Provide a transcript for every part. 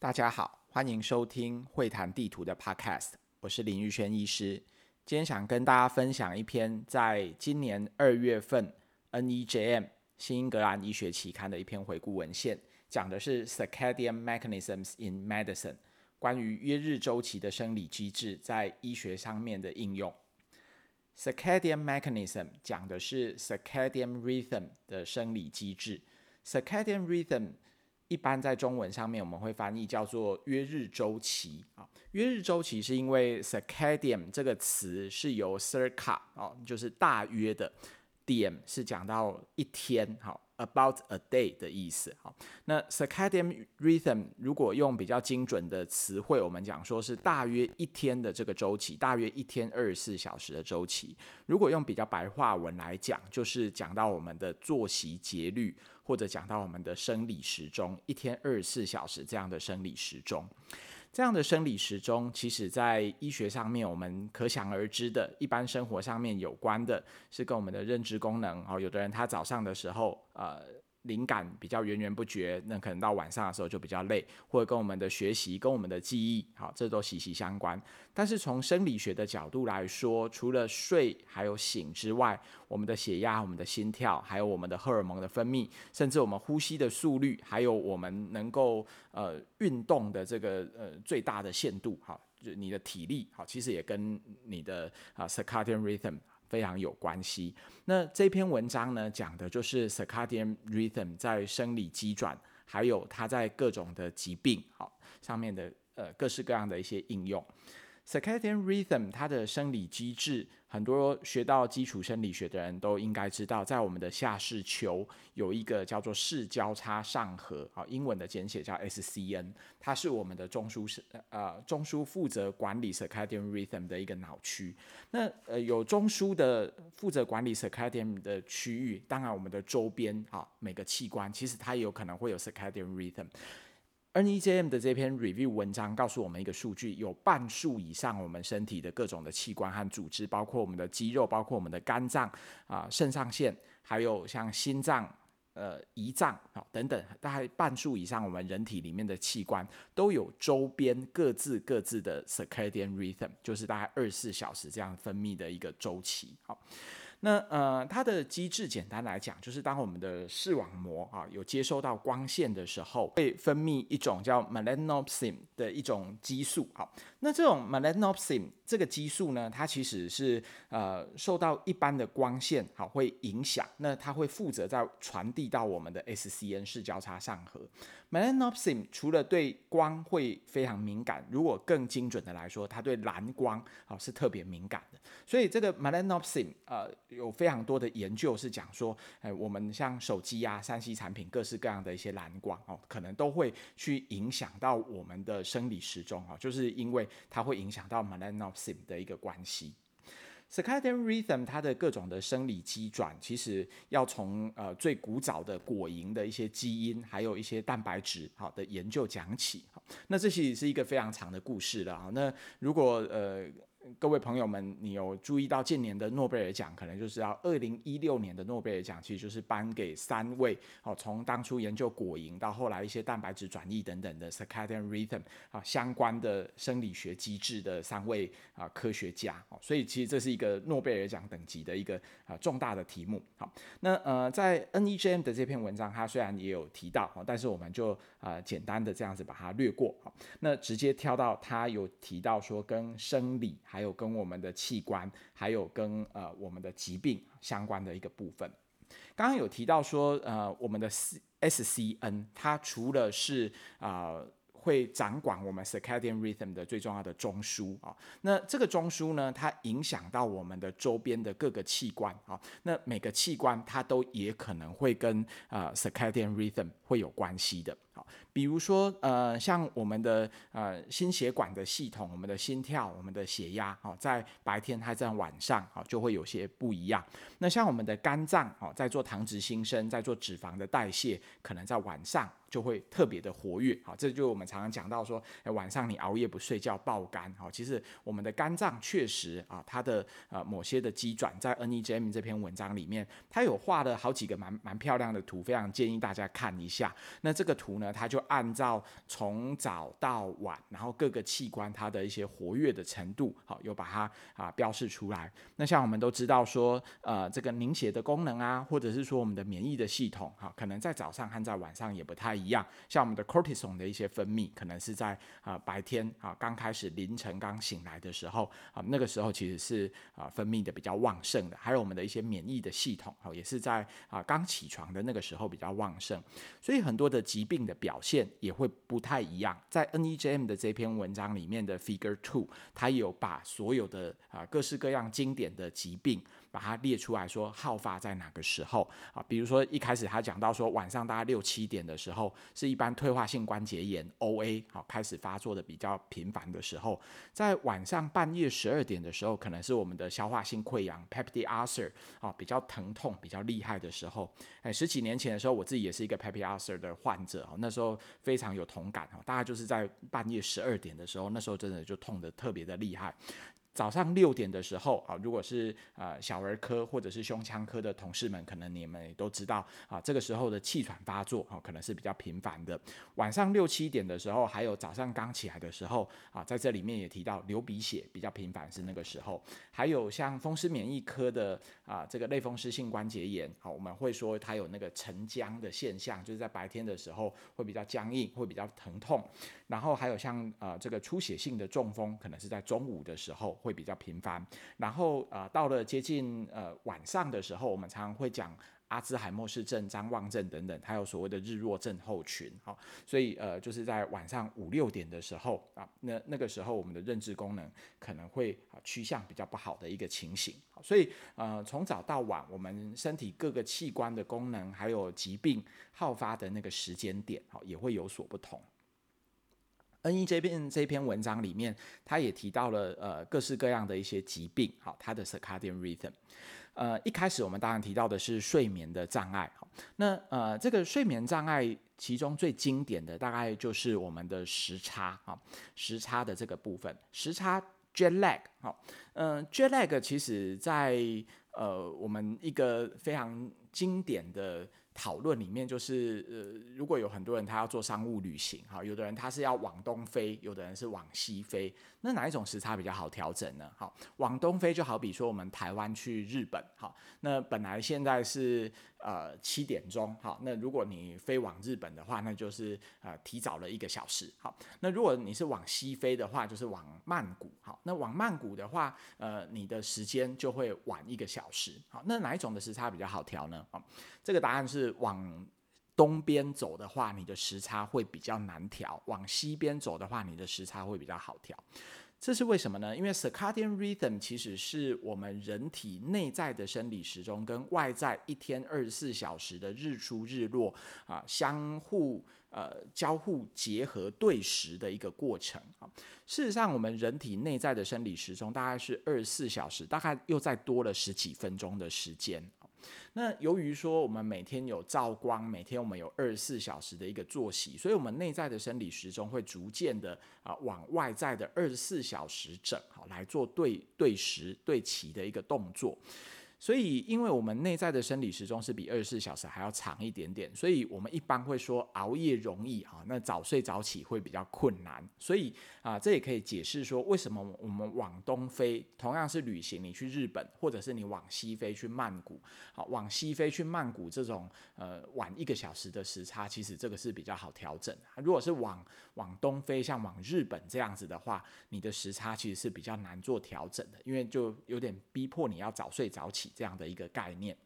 大家好，欢迎收听会谈地图的 Podcast，我是林玉轩医师。今天想跟大家分享一篇在今年二月份 NEJM 新英格兰医学期刊的一篇回顾文献，讲的是 Circadian Mechanisms in Medicine，关于约日周期的生理机制在医学上面的应用。Circadian Mechanism 讲的是 Circadian Rhythm 的生理机制，Circadian Rhythm。一般在中文上面，我们会翻译叫做约日周期啊。约日周期是因为 circadian 这个词是由 circa 哦，就是大约的点是讲到一天好。About a day 的意思，好，那 circadian rhythm 如果用比较精准的词汇，我们讲说是大约一天的这个周期，大约一天二十四小时的周期。如果用比较白话文来讲，就是讲到我们的作息节律，或者讲到我们的生理时钟，一天二十四小时这样的生理时钟。这样的生理时钟，其实在医学上面，我们可想而知的，一般生活上面有关的，是跟我们的认知功能。哦，有的人他早上的时候，呃。灵感比较源源不绝，那可能到晚上的时候就比较累，或者跟我们的学习、跟我们的记忆，好，这都息息相关。但是从生理学的角度来说，除了睡还有醒之外，我们的血压、我们的心跳，还有我们的荷尔蒙的分泌，甚至我们呼吸的速率，还有我们能够呃运动的这个呃最大的限度，好，就你的体力，好，其实也跟你的啊 circadian rhythm。非常有关系。那这篇文章呢，讲的就是 circadian rhythm 在生理机转，还有它在各种的疾病好上面的呃各式各样的一些应用。Circadian rhythm 它的生理机制，很多学到基础生理学的人都应该知道，在我们的下视丘有一个叫做视交叉上核，啊，英文的简写叫 SCN，它是我们的中枢是呃中枢负责管理 Circadian rhythm 的一个脑区。那呃有中枢的负责管理 Circadian 的区域，当然我们的周边啊每个器官其实它也有可能会有 Circadian rhythm。NEJM 的这篇 review 文章告诉我们一个数据，有半数以上我们身体的各种的器官和组织，包括我们的肌肉，包括我们的肝脏啊、肾上腺，还有像心脏、呃胰脏啊等等，大概半数以上我们人体里面的器官都有周边各自各自的 circadian rhythm，就是大概二十四小时这样分泌的一个周期。好。那呃，它的机制简单来讲，就是当我们的视网膜啊有接收到光线的时候，会分泌一种叫 melanopsin 的一种激素。好，那这种 melanopsin 这个激素呢，它其实是呃受到一般的光线好会影响，那它会负责在传递到我们的 SCN 视交叉上核。melanopsin 除了对光会非常敏感，如果更精准的来说，它对蓝光啊是特别敏感的。所以这个 melanopsin 呃。有非常多的研究是讲说，哎，我们像手机啊、三 C 产品，各式各样的一些蓝光哦，可能都会去影响到我们的生理时钟哦，就是因为它会影响到 melanopsin 的一个关系。Circadian rhythm 它的各种的生理机转，其实要从呃最古早的果蝇的一些基因，还有一些蛋白质好的研究讲起。那这其实是一个非常长的故事了啊。那如果呃。各位朋友们，你有注意到近年的诺贝尔奖？可能就是要二零一六年的诺贝尔奖，其实就是颁给三位哦，从当初研究果蝇到后来一些蛋白质转译等等的 circadian rhythm 啊相关的生理学机制的三位啊科学家哦，所以其实这是一个诺贝尔奖等级的一个啊重大的题目。好，那呃在 NEJM 的这篇文章，它虽然也有提到，但是我们就啊简单的这样子把它略过。好，那直接跳到它有提到说跟生理。还有跟我们的器官，还有跟呃我们的疾病相关的一个部分。刚刚有提到说，呃，我们的 SCN 它除了是啊、呃、会掌管我们 circadian rhythm 的最重要的中枢啊，那这个中枢呢，它影响到我们的周边的各个器官啊，那每个器官它都也可能会跟、呃、circadian rhythm 会有关系的。比如说，呃，像我们的呃心血管的系统，我们的心跳，我们的血压，哦，在白天还在晚上，哦，就会有些不一样。那像我们的肝脏，哦，在做糖质新生，在做脂肪的代谢，可能在晚上就会特别的活跃，好，这就我们常常讲到说，晚上你熬夜不睡觉爆肝，好，其实我们的肝脏确实啊，它的呃某些的机转，在 NEJM 这篇文章里面，它有画了好几个蛮蛮漂亮的图，非常建议大家看一下。那这个图呢？呢，它就按照从早到晚，然后各个器官它的一些活跃的程度，好，有把它啊标示出来。那像我们都知道说，呃，这个凝血的功能啊，或者是说我们的免疫的系统，哈，可能在早上和在晚上也不太一样。像我们的 cortisol 的一些分泌，可能是在啊白天啊刚开始凌晨刚醒来的时候啊，那个时候其实是啊分泌的比较旺盛的。还有我们的一些免疫的系统，哈，也是在啊刚起床的那个时候比较旺盛。所以很多的疾病的表现也会不太一样。在 NEJM 的这篇文章里面的 Figure Two，它有把所有的啊各式各样经典的疾病。把它列出来说，好发在哪个时候啊？比如说一开始他讲到说，晚上大概六七点的时候，是一般退化性关节炎 OA 好开始发作的比较频繁的时候，在晚上半夜十二点的时候，可能是我们的消化性溃疡 peptic ulcer 啊比较疼痛比较厉害的时候。哎，十几年前的时候，我自己也是一个 peptic ulcer 的患者哦，那时候非常有同感哦，大概就是在半夜十二点的时候，那时候真的就痛得特别的厉害。早上六点的时候啊，如果是呃小儿科或者是胸腔科的同事们，可能你们也都知道啊，这个时候的气喘发作啊，可能是比较频繁的。晚上六七点的时候，还有早上刚起来的时候啊，在这里面也提到流鼻血比较频繁是那个时候。还有像风湿免疫科的啊，这个类风湿性关节炎，好，我们会说它有那个沉僵的现象，就是在白天的时候会比较僵硬，会比较疼痛。然后还有像呃这个出血性的中风，可能是在中午的时候会比较频繁。然后呃到了接近呃晚上的时候，我们常常会讲阿兹海默氏症、张望症等等，还有所谓的日落症候群。好，所以呃就是在晚上五六点的时候啊，那那个时候我们的认知功能可能会啊趋向比较不好的一个情形。所以呃从早到晚，我们身体各个器官的功能还有疾病好发的那个时间点，好也会有所不同。NE 这篇这篇文章里面，他也提到了呃各式各样的一些疾病，好，它的 circadian rhythm。呃，一开始我们当然提到的是睡眠的障碍，好，那呃这个睡眠障碍其中最经典的大概就是我们的时差，啊，时差的这个部分，时差 jet lag，好，嗯，jet lag 其实在呃我们一个非常经典的。讨论里面就是，呃，如果有很多人他要做商务旅行，哈，有的人他是要往东飞，有的人是往西飞，那哪一种时差比较好调整呢？好，往东飞就好比说我们台湾去日本，好，那本来现在是。呃，七点钟，好，那如果你飞往日本的话，那就是呃提早了一个小时，好，那如果你是往西飞的话，就是往曼谷，好，那往曼谷的话，呃，你的时间就会晚一个小时，好，那哪一种的时差比较好调呢？好，这个答案是往东边走的话，你的时差会比较难调；往西边走的话，你的时差会比较好调。这是为什么呢？因为 circadian rhythm 其实是我们人体内在的生理时钟跟外在一天二十四小时的日出日落啊相互呃交互结合对时的一个过程啊。事实上，我们人体内在的生理时钟大概是二十四小时，大概又再多了十几分钟的时间。那由于说我们每天有照光，每天我们有二十四小时的一个作息，所以我们内在的生理时钟会逐渐的啊往外在的二十四小时整好来做对对时对齐的一个动作。所以，因为我们内在的生理时钟是比二十四小时还要长一点点，所以我们一般会说熬夜容易哈，那早睡早起会比较困难。所以啊，这也可以解释说为什么我们往东飞，同样是旅行，你去日本，或者是你往西飞去曼谷，好，往西飞去曼谷这种呃晚一个小时的时差，其实这个是比较好调整。如果是往往东飞，像往日本这样子的话，你的时差其实是比较难做调整的，因为就有点逼迫你要早睡早起。这样的一个概念，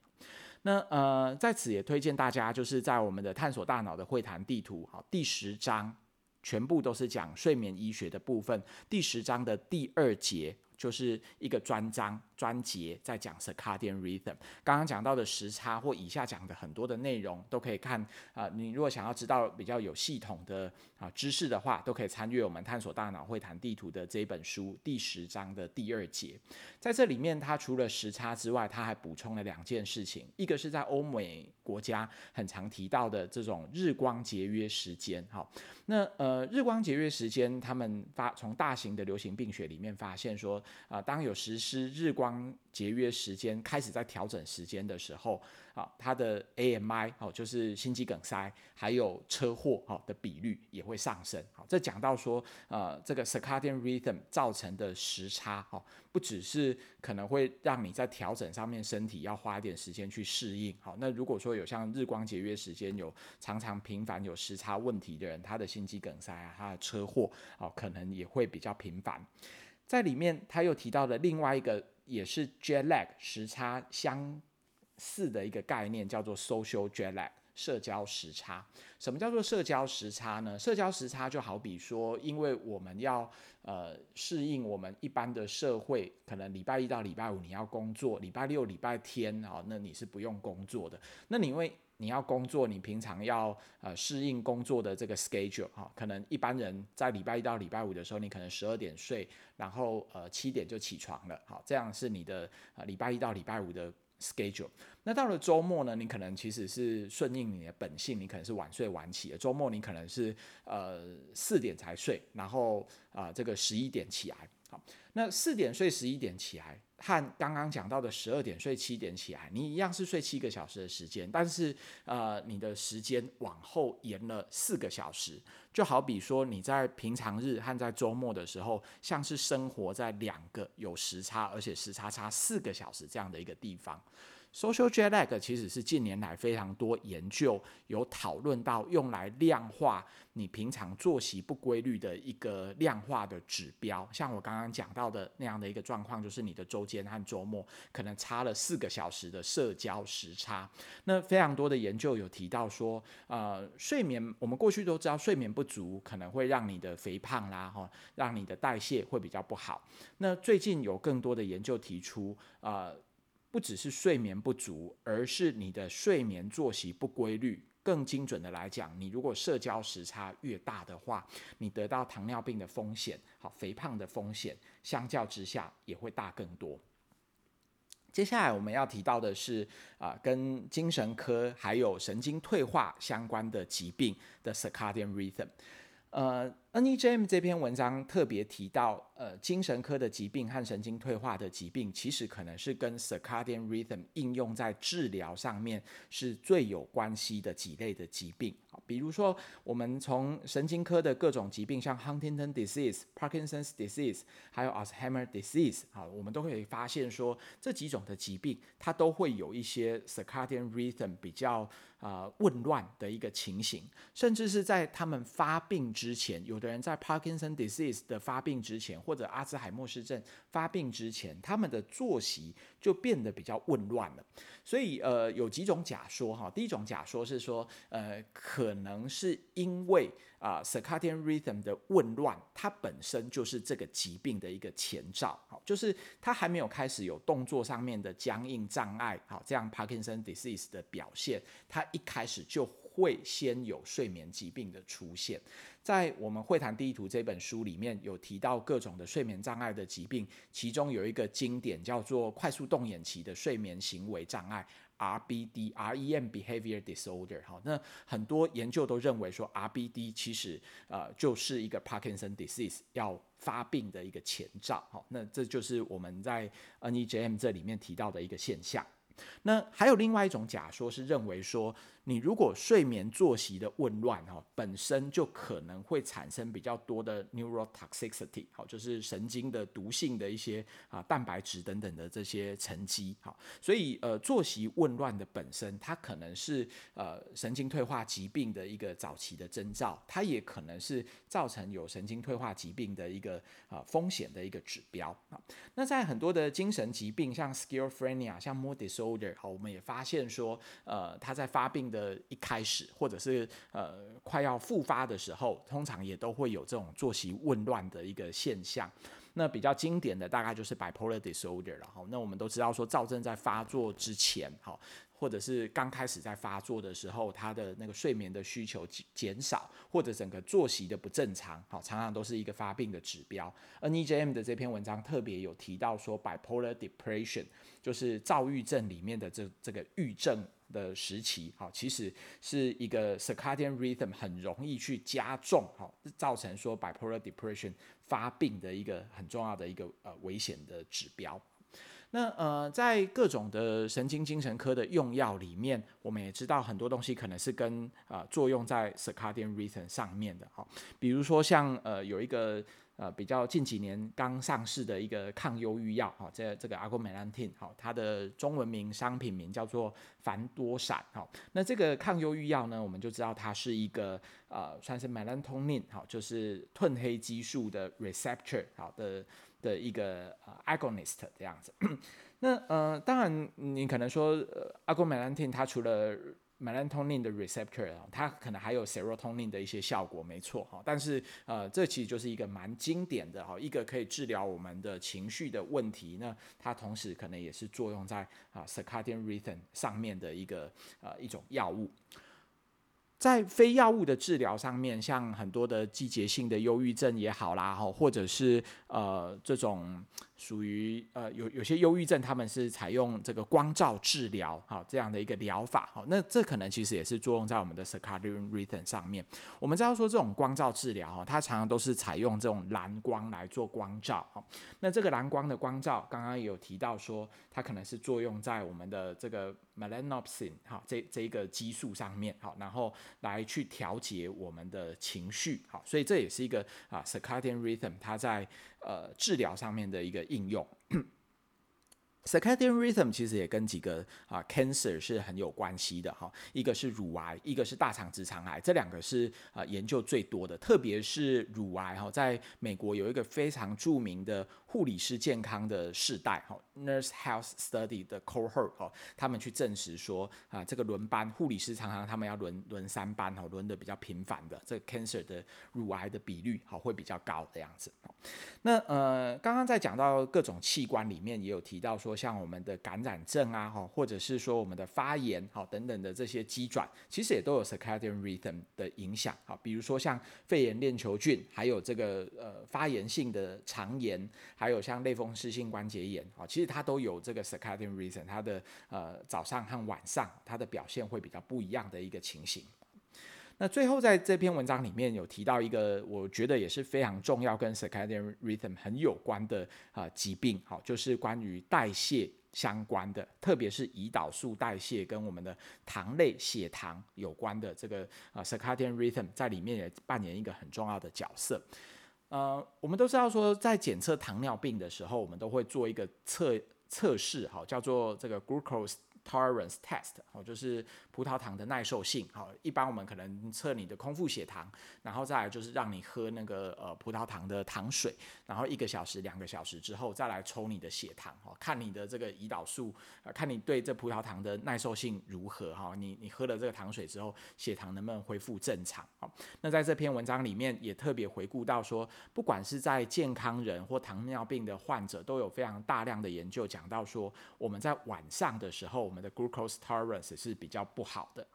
那呃，在此也推荐大家，就是在我们的探索大脑的会谈地图，好，第十章全部都是讲睡眠医学的部分，第十章的第二节就是一个专章。专节在讲 circadian rhythm，刚刚讲到的时差或以下讲的很多的内容都可以看啊、呃。你如果想要知道比较有系统的啊知识的话，都可以参阅我们探索大脑会谈地图的这一本书第十章的第二节。在这里面，它除了时差之外，它还补充了两件事情，一个是在欧美国家很常提到的这种日光节约时间。好，那呃日光节约时间，他们发从大型的流行病学里面发现说，啊、当有实施日光光节约时间，开始在调整时间的时候，啊，它的 AMI 哦，就是心肌梗塞还有车祸哦的比率也会上升。好，这讲到说，呃，这个 circadian rhythm 造成的时差哦，不只是可能会让你在调整上面身体要花一点时间去适应。好，那如果说有像日光节约时间有常常频繁有时差问题的人，他的心肌梗塞啊，他的车祸哦，可能也会比较频繁。在里面他又提到了另外一个也是 jet lag 时差相似的一个概念，叫做 social jet lag 社交时差。什么叫做社交时差呢？社交时差就好比说，因为我们要呃适应我们一般的社会，可能礼拜一到礼拜五你要工作，礼拜六、礼拜天啊，那你是不用工作的。那你因为你要工作，你平常要呃适应工作的这个 schedule 哈，可能一般人在礼拜一到礼拜五的时候，你可能十二点睡，然后呃七点就起床了，好，这样是你的呃礼拜一到礼拜五的。schedule，那到了周末呢？你可能其实是顺应你的本性，你可能是晚睡晚起的。周末你可能是呃四点才睡，然后啊、这个十一点起来。那四点睡十一点起来，和刚刚讲到的十二点睡七点起来，你一样是睡七个小时的时间，但是呃你的时间往后延了四个小时，就好比说你在平常日和在周末的时候，像是生活在两个有时差，而且时差差四个小时这样的一个地方。Social jet lag 其实是近年来非常多研究有讨论到用来量化你平常作息不规律的一个量化的指标。像我刚刚讲到的那样的一个状况，就是你的周间和周末可能差了四个小时的社交时差。那非常多的研究有提到说，呃，睡眠我们过去都知道睡眠不足可能会让你的肥胖啦，哈，让你的代谢会比较不好。那最近有更多的研究提出，呃。不只是睡眠不足，而是你的睡眠作息不规律。更精准的来讲，你如果社交时差越大的话，你得到糖尿病的风险、好肥胖的风险，相较之下也会大更多。接下来我们要提到的是啊、跟精神科还有神经退化相关的疾病的 circadian rhythm。呃，NEJM 这篇文章特别提到，呃，精神科的疾病和神经退化的疾病，其实可能是跟 circadian rhythm 应用在治疗上面是最有关系的几类的疾病。比如说我们从神经科的各种疾病，像 Huntington disease、Parkinson's disease，还有 Alzheimer disease，好，我们都可以发现说，这几种的疾病，它都会有一些 circadian rhythm 比较啊、呃、紊乱的一个情形，甚至是在他们发病之前，有的人在 Parkinson disease 的发病之前，或者阿兹海默氏症发病之前，他们的作息就变得比较紊乱了。所以，呃，有几种假说哈。第一种假说是说，呃，可能是因为啊、circadian rhythm 的紊乱，它本身就是这个疾病的一个前兆。好，就是它还没有开始有动作上面的僵硬障碍，好，这样 Parkinson disease 的表现，它一开始就会先有睡眠疾病的出现。在我们会谈地图这本书里面有提到各种的睡眠障碍的疾病，其中有一个经典叫做快速动眼期的睡眠行为障碍 （RBD，REM Behavior Disorder）。好，那很多研究都认为说 RBD 其实呃就是一个 Parkinson disease 要发病的一个前兆。好，那这就是我们在 NEJM 这里面提到的一个现象。那还有另外一种假说是认为说，你如果睡眠作息的紊乱哈，本身就可能会产生比较多的 neurotoxicity，好，就是神经的毒性的一些啊蛋白质等等的这些沉积，好，所以呃作息紊乱的本身，它可能是呃神经退化疾病的一个早期的征兆，它也可能是造成有神经退化疾病的一个啊风险的一个指标啊。那在很多的精神疾病，像 schizophrenia，像 mood disorder，好，我们也发现说，呃，它在发病的一开始，或者是呃快要复发的时候，通常也都会有这种作息紊乱的一个现象。那比较经典的大概就是 bipolar disorder 然后。那我们都知道说，躁症在发作之前，哈，或者是刚开始在发作的时候，他的那个睡眠的需求减少，或者整个作息的不正常，好，常常都是一个发病的指标。NEJM 的这篇文章特别有提到说，bipolar depression 就是躁郁症里面的这这个郁症的时期，好，其实是一个 circadian rhythm 很容易去加重，好，造成说 bipolar depression 发病的一个很重要的一个呃危险的指标。那呃，在各种的神经精神科的用药里面，我们也知道很多东西可能是跟呃作用在 circadian rhythm 上面的哈，比如说像呃有一个呃比较近几年刚上市的一个抗忧郁药哈，这这个 Agomelantin 哈，它的中文名商品名叫做凡多闪哈。那这个抗忧郁药呢，我们就知道它是一个呃算是 melatonin 哈，就是褪黑激素的 receptor 好的。的一个呃 agonist 这样子，那呃当然你可能说呃 agomelantin 它除了 melatonin 的 receptor 它可能还有 serotonin 的一些效果，没错哈，但是呃这其实就是一个蛮经典的哈，一个可以治疗我们的情绪的问题，那它同时可能也是作用在啊 circadian rhythm 上面的一个呃一种药物。在非药物的治疗上面，像很多的季节性的忧郁症也好啦，哈，或者是呃这种。属于呃有有些忧郁症，他们是采用这个光照治疗，好这样的一个疗法，好，那这可能其实也是作用在我们的 circadian rhythm 上面。我们知道说这种光照治疗，哈，它常常都是采用这种蓝光来做光照，哈，那这个蓝光的光照，刚刚有提到说，它可能是作用在我们的这个 melanopsin，哈，这这一个激素上面，好，然后来去调节我们的情绪，好，所以这也是一个啊 circadian rhythm 它在呃治疗上面的一个。应用。Circadian rhythm 其实也跟几个啊 cancer 是很有关系的哈，一个是乳癌，一个是大肠直肠癌，这两个是啊研究最多的，特别是乳癌哈，在美国有一个非常著名的。护理师健康的世代，哈，Nurse Health Study 的 cohort，哈，他们去证实说，啊，这个轮班护理师常常他们要轮轮三班，哈，轮的比较频繁的，这个 cancer 的乳癌的比率，哈，会比较高的样子。那呃，刚刚在讲到各种器官里面，也有提到说，像我们的感染症啊，哈，或者是说我们的发炎，哈，等等的这些机转，其实也都有 circadian rhythm 的影响，哈，比如说像肺炎链球菌，还有这个呃发炎性的肠炎。还有像类风湿性关节炎啊，其实它都有这个 circadian rhythm，它的呃早上和晚上它的表现会比较不一样的一个情形。那最后在这篇文章里面有提到一个，我觉得也是非常重要，跟 circadian rhythm 很有关的啊疾病，好，就是关于代谢相关的，特别是胰岛素代谢跟我们的糖类血糖有关的这个啊 circadian rhythm 在里面也扮演一个很重要的角色。呃，我们都知道说，在检测糖尿病的时候，我们都会做一个测测试，哈，叫做这个 glucose tolerance test，哦，就是葡萄糖的耐受性，好，一般我们可能测你的空腹血糖，然后再来就是让你喝那个呃葡萄糖的糖水，然后一个小时、两个小时之后再来抽你的血糖，哈，看你的这个胰岛素，呃，看你对这葡萄糖的耐受性如何，哈，你你喝了这个糖水之后，血糖能不能恢复正常，好，那在这篇文章里面也特别回顾到说，不管是在健康人或糖尿病的患者，都有非常大量的研究讲到说，我们在晚上的时候。我们的 glucose tolerance 是比较不好的，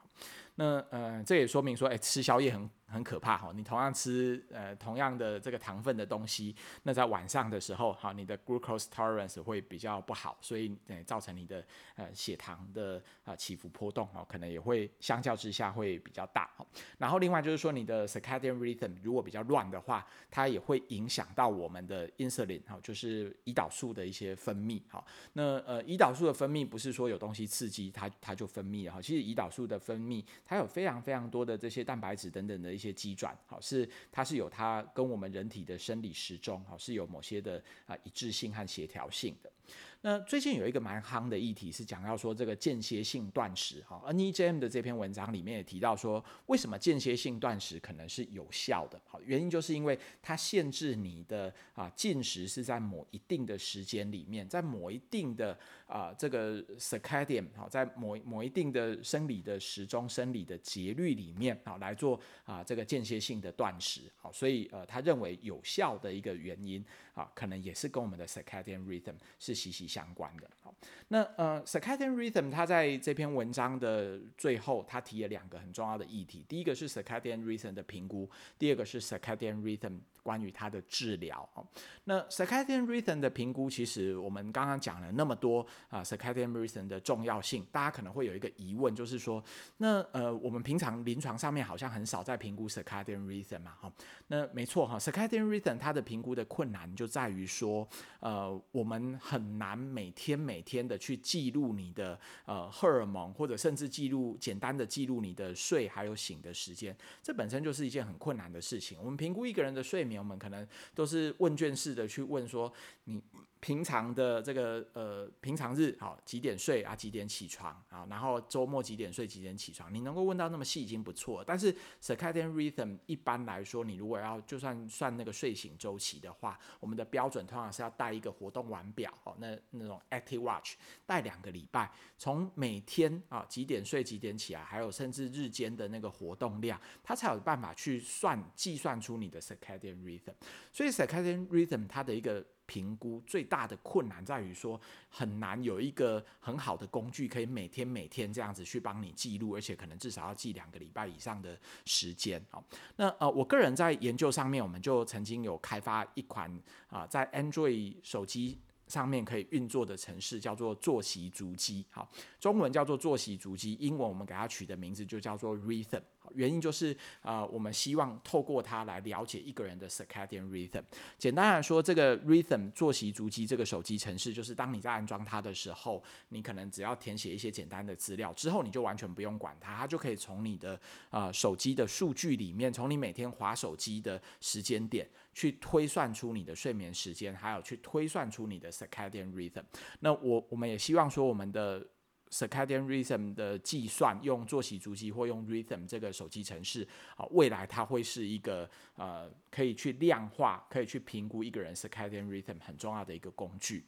那呃，这也说明说，哎，吃宵夜很。很可怕哈！你同样吃呃同样的这个糖分的东西，那在晚上的时候，哈，你的 glucose tolerance 会比较不好，所以呃造成你的呃血糖的啊起伏波动哦，可能也会相较之下会比较大。然后另外就是说，你的 circadian rhythm 如果比较乱的话，它也会影响到我们的 insulin 哈，就是胰岛素的一些分泌。哈，那呃胰岛素的分泌不是说有东西刺激它它就分泌了哈，其实胰岛素的分泌它有非常非常多的这些蛋白质等等的。一些机转，好，是它是有它跟我们人体的生理时钟，好，是有某些的啊一致性和协调性的。那最近有一个蛮夯的议题是讲到说这个间歇性断食，哈，NEJM 的这篇文章里面也提到说，为什么间歇性断食可能是有效的？好，原因就是因为它限制你的啊进食是在某一定的时间里面，在某一定的啊这个 circadian 好，在某某一定的生理的时钟、生理的节律里面，好来做啊这个间歇性的断食，好，所以呃他认为有效的一个原因啊，可能也是跟我们的 circadian rhythm 是息息相关的。好，那呃，circadian rhythm 它在这篇文章的最后，它提了两个很重要的议题，第一个是 circadian rhythm 的评估，第二个是 circadian rhythm。关于它的治疗哦，那 circadian rhythm 的评估，其实我们刚刚讲了那么多啊，circadian rhythm 的重要性，大家可能会有一个疑问，就是说，那呃，我们平常临床上面好像很少在评估 circadian rhythm 嘛，哈，那没错哈，circadian rhythm 它的评估的困难就在于说，呃，我们很难每天每天的去记录你的呃荷尔蒙，或者甚至记录简单的记录你的睡还有醒的时间，这本身就是一件很困难的事情。我们评估一个人的睡眠。我们可能都是问卷式的去问说，你平常的这个呃平常日好几点睡啊，几点起床啊，然后周末几点睡几点起床，你能够问到那么细已经不错。但是 circadian rhythm 一般来说，你如果要就算算那个睡醒周期的话，我们的标准通常是要带一个活动腕表哦，那那种 active watch 带两个礼拜，从每天啊几点睡几点起来，还有甚至日间的那个活动量，它才有办法去算计算出你的 circadian rhythm。所以 circadian rhythm 它的一个评估最大的困难在于说，很难有一个很好的工具可以每天每天这样子去帮你记录，而且可能至少要记两个礼拜以上的时间。好，那呃，我个人在研究上面，我们就曾经有开发一款啊，在 Android 手机上面可以运作的程式，叫做坐席足迹。好，中文叫做坐席足迹，英文我们给它取的名字就叫做 Rhythm。原因就是啊、呃，我们希望透过它来了解一个人的 circadian rhythm。简单来说，这个 rhythm 作息足迹这个手机程式，就是当你在安装它的时候，你可能只要填写一些简单的资料，之后你就完全不用管它，它就可以从你的、呃、手机的数据里面，从你每天划手机的时间点去推算出你的睡眠时间，还有去推算出你的 circadian rhythm。那我我们也希望说我们的。Circadian rhythm 的计算用作息足迹或用 rhythm 这个手机程式啊，未来它会是一个呃可以去量化、可以去评估一个人 Circadian rhythm 很重要的一个工具。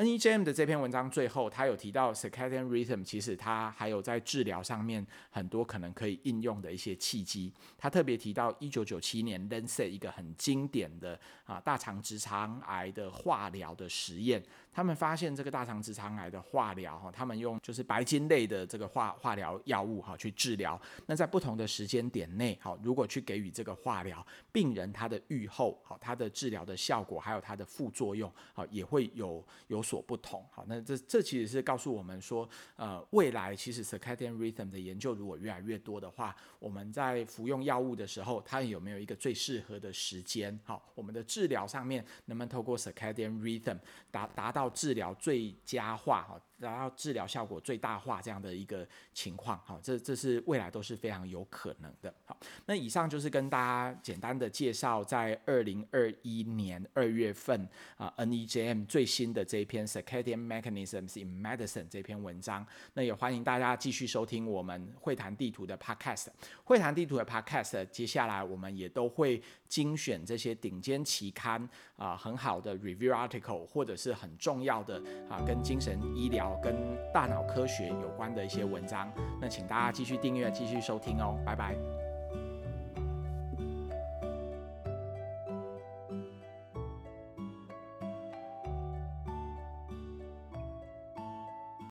NEJM 的这篇文章最后，他有提到 Circadian rhythm，其实它还有在治疗上面很多可能可以应用的一些契机。他特别提到一九九七年 Lancet 一个很经典的啊大肠直肠癌的化疗的实验。他们发现这个大肠直肠癌的化疗哈，他们用就是白金类的这个化化疗药物哈去治疗。那在不同的时间点内，好，如果去给予这个化疗，病人他的预后好，他的治疗的效果还有他的副作用好，也会有有所不同。好，那这这其实是告诉我们说，呃，未来其实 circadian rhythm 的研究如果越来越多的话，我们在服用药物的时候，它有没有一个最适合的时间？好，我们的治疗上面能不能透过 circadian rhythm 达达到治疗最佳化哈，然后治疗效果最大化这样的一个情况好，这这是未来都是非常有可能的。好，那以上就是跟大家简单的介绍，在二零二一年二月份啊，NEJM 最新的这一篇 Circadian Mechanisms in Medicine 这篇文章。那也欢迎大家继续收听我们会谈地图的 Podcast。会谈地图的 Podcast，接下来我们也都会精选这些顶尖期刊啊，很好的 Review Article 或者是很。重要的啊，跟精神医疗、跟大脑科学有关的一些文章，那请大家继续订阅、继续收听哦，拜拜。